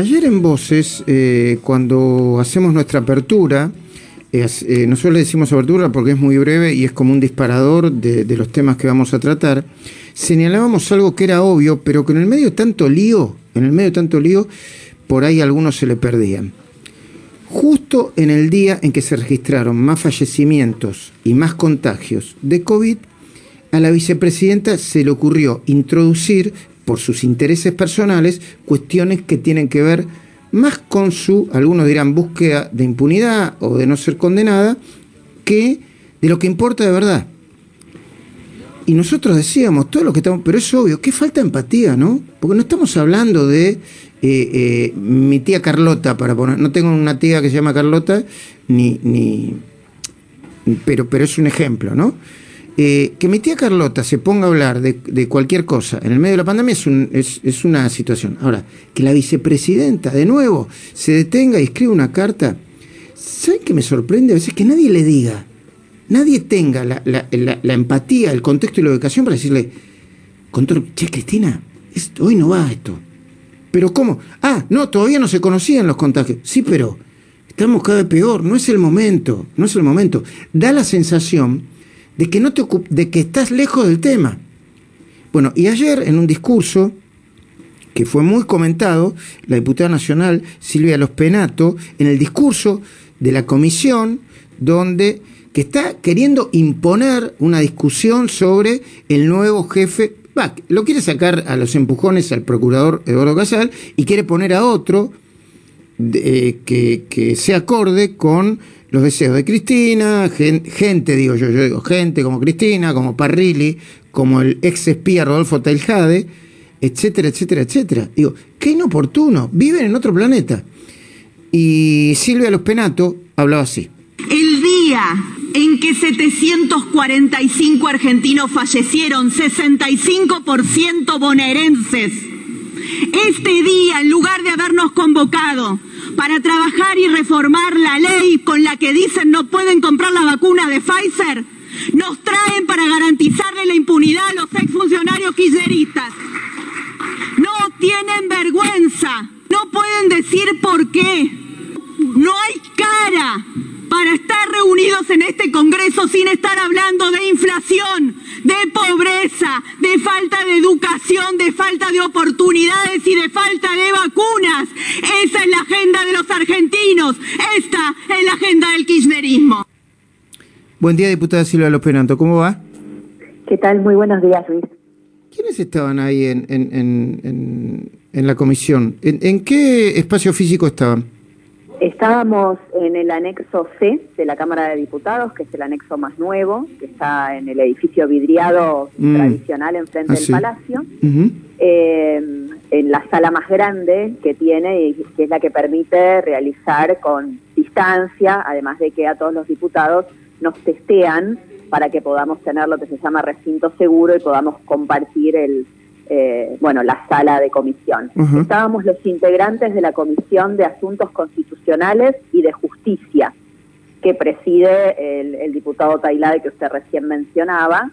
Ayer en Voces, eh, cuando hacemos nuestra apertura, eh, eh, nosotros le decimos apertura porque es muy breve y es como un disparador de, de, los temas que vamos a tratar, señalábamos algo que era obvio, pero que en el medio de tanto lío, en el medio de tanto lío, por ahí algunos se le perdían. Justo en el día en que se registraron más fallecimientos y más contagios de COVID, a la vicepresidenta se le ocurrió introducir por sus intereses personales, cuestiones que tienen que ver más con su, algunos dirán, búsqueda de impunidad o de no ser condenada, que de lo que importa de verdad. Y nosotros decíamos todo lo que estamos, pero es obvio, que falta empatía, ¿no? Porque no estamos hablando de eh, eh, mi tía Carlota, para poner, no tengo una tía que se llama Carlota, ni, ni pero, pero es un ejemplo, ¿no? Eh, que mi tía Carlota se ponga a hablar de, cualquier cosa en el medio de la pandemia es, un, es, una situación. Ahora, que la vicepresidenta de nuevo se detenga y escriba una carta, ¿saben qué me sorprende? A veces que nadie le diga, nadie tenga la, empatía, el contexto y la ubicación para decirle, control, che, Cristina, hoy no va esto. ¿Pero cómo? Ah, no, todavía no se conocían los contagios. Sí, pero estamos cada vez peor, no es el momento, no es el momento. Da la sensación de que, no te de que estás lejos del tema. Bueno, y ayer en un discurso que fue muy comentado, la diputada nacional Silvia Los Penato, en el discurso de la comisión, donde que está queriendo imponer una discusión sobre el nuevo jefe, lo quiere sacar a los empujones al procurador Eduardo Casal y quiere poner a otro de, que, que sea acorde con los deseos de Cristina, gente, digo yo, yo digo gente como Cristina, como Parrilli, como el ex espía Rodolfo Taljade, etcétera, etcétera, etcétera. Digo, qué inoportuno, viven en otro planeta. Y Silvia Los Penato hablaba así. El día en que 745 argentinos fallecieron, 65% bonaerenses. Este día, en lugar de habernos convocado para trabajar y reformar la ley con la que dicen no pueden comprar la vacuna de Pfizer, nos traen para garantizarle la impunidad a los exfuncionarios kirchneristas. No tienen vergüenza, no pueden decir por qué. No hay cara para estar reunidos en este Congreso sin estar hablando de inflación, de pobreza, de falta de educación, de falta de oportunidades y de falta de vacunas. Esa es la agenda argentinos. Esta es la agenda del kirchnerismo. Buen día, diputada Silvia López Nanto. ¿Cómo va? ¿Qué tal? Muy buenos días, Luis. ¿Quiénes estaban ahí en, en, en, en la comisión? ¿En, qué espacio físico estaban? Estábamos en el anexo C de la Cámara de Diputados, que es el anexo más nuevo, que está en el edificio vidriado mm. tradicional enfrente Ah, del sí. Palacio, eh, en la sala más grande que tiene y que es la que permite realizar con distancia, además de que a todos los diputados nos testean para que podamos tener lo que se llama recinto seguro y podamos compartir el, eh, bueno, la sala de comisión. Estábamos los integrantes de la Comisión de Asuntos Constitucionales y de Justicia, que preside el, el diputado Tailade que usted recién mencionaba,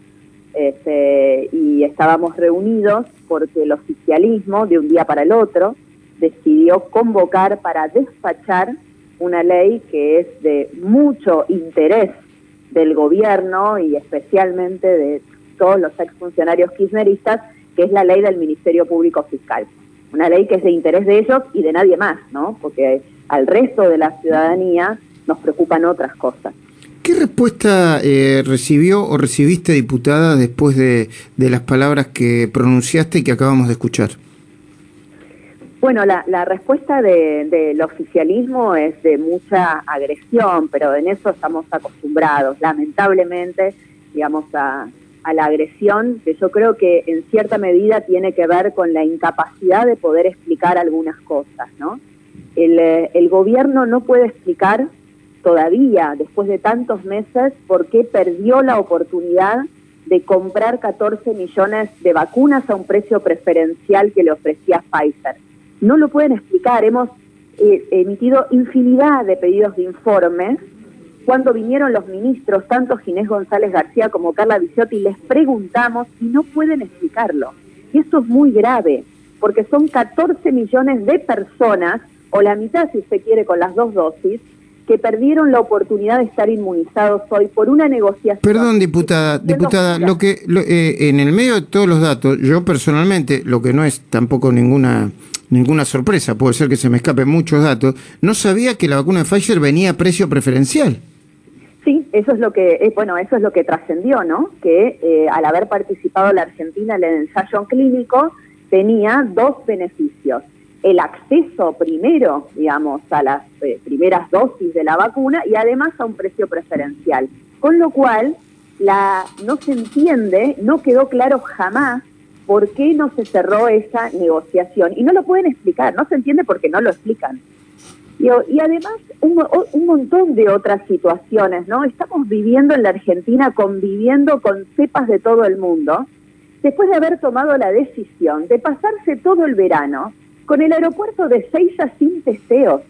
este, y estábamos reunidos porque el oficialismo, de un día para el otro, decidió convocar para despachar una ley que es de mucho interés del gobierno y especialmente de todos los exfuncionarios kirchneristas, que es la ley del Ministerio Público Fiscal. Una ley que es de interés de ellos y de nadie más, ¿no? Porque al resto de la ciudadanía nos preocupan otras cosas. ¿Qué respuesta eh, recibió o recibiste, diputada, después de, de las palabras que pronunciaste y que acabamos de escuchar? Bueno, la, respuesta de- del oficialismo es de mucha agresión, pero en eso estamos acostumbrados, lamentablemente, digamos, a, a la agresión, que yo creo que en cierta medida tiene que ver con la incapacidad de poder explicar algunas cosas, ¿no? El, eh, el gobierno no puede explicar todavía, después de tantos meses, por qué perdió la oportunidad de comprar 14 millones de vacunas a un precio preferencial que le ofrecía Pfizer. No lo pueden explicar. Hemos eh, emitido infinidad de pedidos de informes. Cuando vinieron los ministros, tanto Ginés González García como Carla Bisotti, les preguntamos y no pueden explicarlo. Y esto es muy grave. porque son 14 millones de personas, o la mitad si usted quiere con las dos dosis, que perdieron la oportunidad de estar inmunizados hoy por una negociación. Perdón, diputada, diputada, lo que eh, en el medio de todos los datos, yo personalmente, lo que no es tampoco ninguna ninguna sorpresa, puede ser que se me escapen muchos datos, no sabía que la vacuna de Pfizer venía a precio preferencial. Sí, eso es lo que, eh, bueno, eso es lo que trascendió, ¿no? Que eh, al haber participado la Argentina en el ensayo clínico tenía dos beneficios el acceso primero, digamos, a las eh, primeras dosis de la vacuna y además a un precio preferencial. Con lo cual, la, no se entiende, no quedó claro jamás por qué no se cerró esa negociación. Y no lo pueden explicar, no se entiende porque no lo explican. Y, y además, un, un, montón de otras situaciones, ¿no? Estamos viviendo en la Argentina, conviviendo con cepas de todo el mundo, después de haber tomado la decisión de pasarse todo el verano con el aeropuerto de Seiza sin testeos.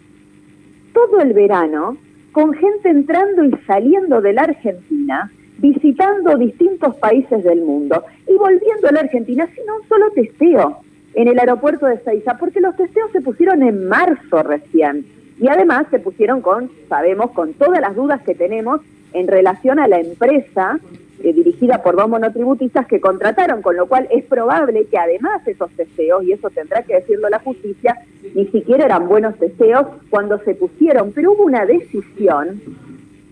Todo el verano, con gente entrando y saliendo de la Argentina, visitando distintos países del mundo y volviendo a la Argentina sin un solo testeo en el aeropuerto de Seiza, porque los testeos se pusieron en marzo recién. Y además se pusieron con, sabemos, con todas las dudas que tenemos en relación a la empresa eh, dirigida por dos monotributistas que contrataron, con lo cual es probable que además esos deseos, y eso tendrá que decirlo la justicia, ni siquiera eran buenos deseos cuando se pusieron, pero hubo una decisión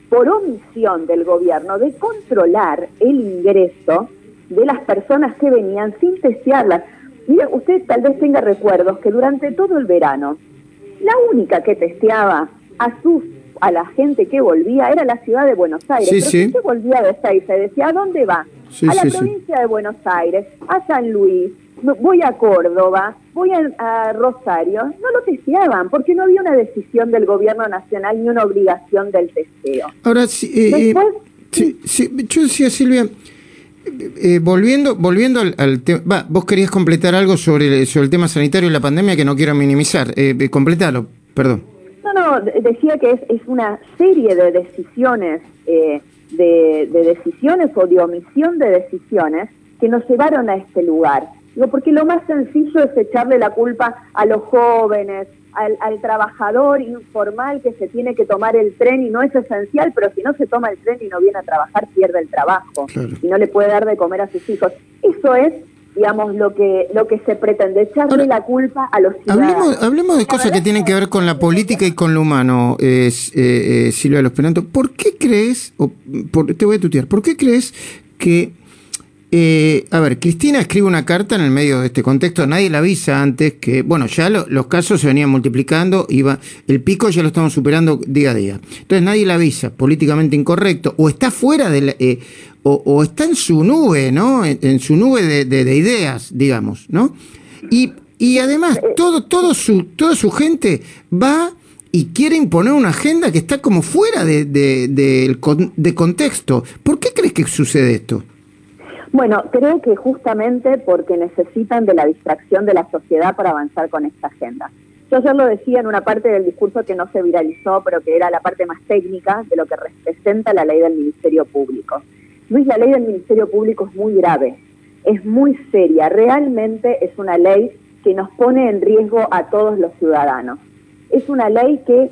por omisión del gobierno de controlar el ingreso de las personas que venían sin testearlas. Mire, usted tal vez tenga recuerdos que durante todo el verano, la única que testeaba a sus a la gente que volvía era la ciudad de Buenos Aires. Sí, Pero sí. volvía de se decía, ¿a dónde va? a la provincia de Buenos Aires, a San Luis, voy a Córdoba, voy a, Rosario. No lo testeaban porque no había una decisión del gobierno nacional ni una obligación del testeo. Ahora, sí, eh, eh, sí, yo decía, Silvia, eh, volviendo, volviendo al, tema, vos querías completar algo sobre, sobre el tema sanitario y la pandemia que no quiero minimizar. Eh, completalo, perdón no, decía que es, es una serie de decisiones, eh, de, decisiones o de omisión de decisiones que nos llevaron a este lugar. Digo, porque lo más sencillo es echarle la culpa a los jóvenes, al, trabajador informal que se tiene que tomar el tren y no es esencial, pero si no se toma el tren y no viene a trabajar, pierde el trabajo y no le puede dar de comer a sus hijos. Eso es digamos, lo que lo que se pretende, echarle la culpa a los ciudadanos. Hablemos, de cosas que tienen que ver con la política y con lo humano, es, eh, eh, Silvia Los Penanto. ¿Por qué crees, o por, te voy a tutear, ¿por qué crees que eh, a ver, Cristina escribe una carta en el medio de este contexto, nadie la avisa antes que, bueno, ya los casos se venían multiplicando, iba, el pico ya lo estamos superando día a día. Entonces nadie la avisa, políticamente incorrecto, o está fuera de eh, o, está en su nube, ¿no? En, su nube de, ideas, digamos, ¿no? Y, y además, todo, todo su, toda su gente va y quiere imponer una agenda que está como fuera de, de, de contexto. ¿Por qué crees que sucede esto? Bueno, creo que justamente porque necesitan de la distracción de la sociedad para avanzar con esta agenda. Yo ayer lo decía en una parte del discurso que no se viralizó, pero que era la parte más técnica de lo que representa la ley del Ministerio Público. Luis, la ley del Ministerio Público es muy grave, es muy seria, realmente es una ley que nos pone en riesgo a todos los ciudadanos. Es una ley que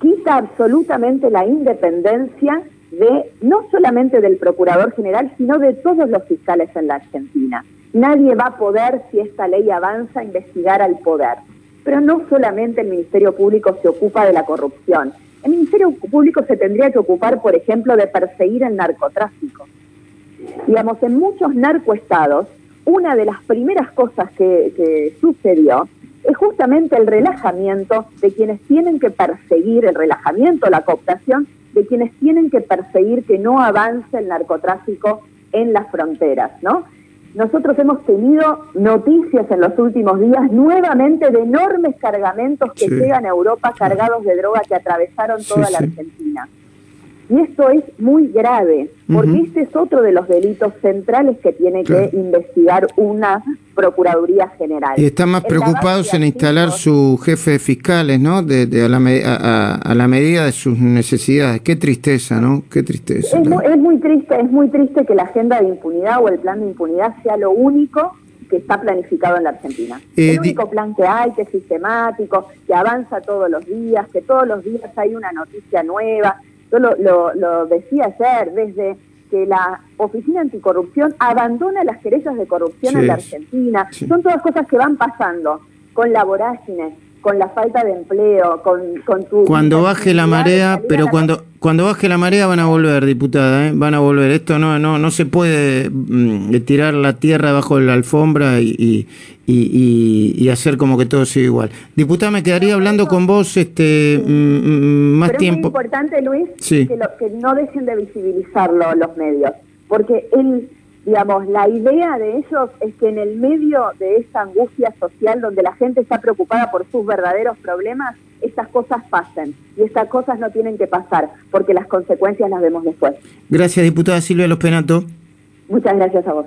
quita absolutamente la independencia de no solamente del Procurador General, sino de todos los fiscales en la Argentina. Nadie va a poder, si esta ley avanza, investigar al poder. Pero no solamente el Ministerio Público se ocupa de la corrupción. El Ministerio Público se tendría que ocupar, por ejemplo, de perseguir el narcotráfico. Digamos, en muchos narcoestados, una de las primeras cosas que, sucedió es justamente el relajamiento de quienes tienen que perseguir, el relajamiento, la cooptación de quienes tienen que perseguir que no avance el narcotráfico en las fronteras, ¿no? Nosotros hemos tenido noticias en los últimos días nuevamente de enormes cargamentos que llegan a Europa cargados de droga que atravesaron toda la Argentina. Y esto es muy grave, porque este es otro de los delitos centrales que tiene que investigar una Procuraduría General. Y están más preocupados en instalar su jefe de fiscales, ¿no? De, a, la, a, la, medida de sus necesidades. Qué tristeza, ¿no? Qué tristeza. Es muy, es muy triste, es muy triste que la agenda de impunidad o el plan de impunidad sea lo único que está planificado en la Argentina. Eh, el único plan que hay, que es sistemático, que avanza todos los días, que todos los días hay una noticia nueva. Yo lo, decía ayer, desde que la Oficina Anticorrupción abandona las querellas de corrupción en la Argentina. Son todas cosas que van pasando con la vorágine, con la falta de empleo, con, con tu... Cuando baje la marea, pero cuando cuando baje la marea van a volver, diputada, ¿eh? van a volver. Esto no no no se puede mm, tirar la tierra bajo la alfombra y, y, y, hacer como que todo sigue igual. Diputada, me quedaría hablando con vos este mm, mm, más tiempo. Es importante, Luis, que, que no dejen de visibilizarlo los medios, porque él digamos, la idea de ellos es que en el medio de esta angustia social donde la gente está preocupada por sus verdaderos problemas, estas cosas pasen y estas cosas no tienen que pasar porque las consecuencias las vemos después. Gracias, diputada Silvia Los Penato. Muchas gracias a vos.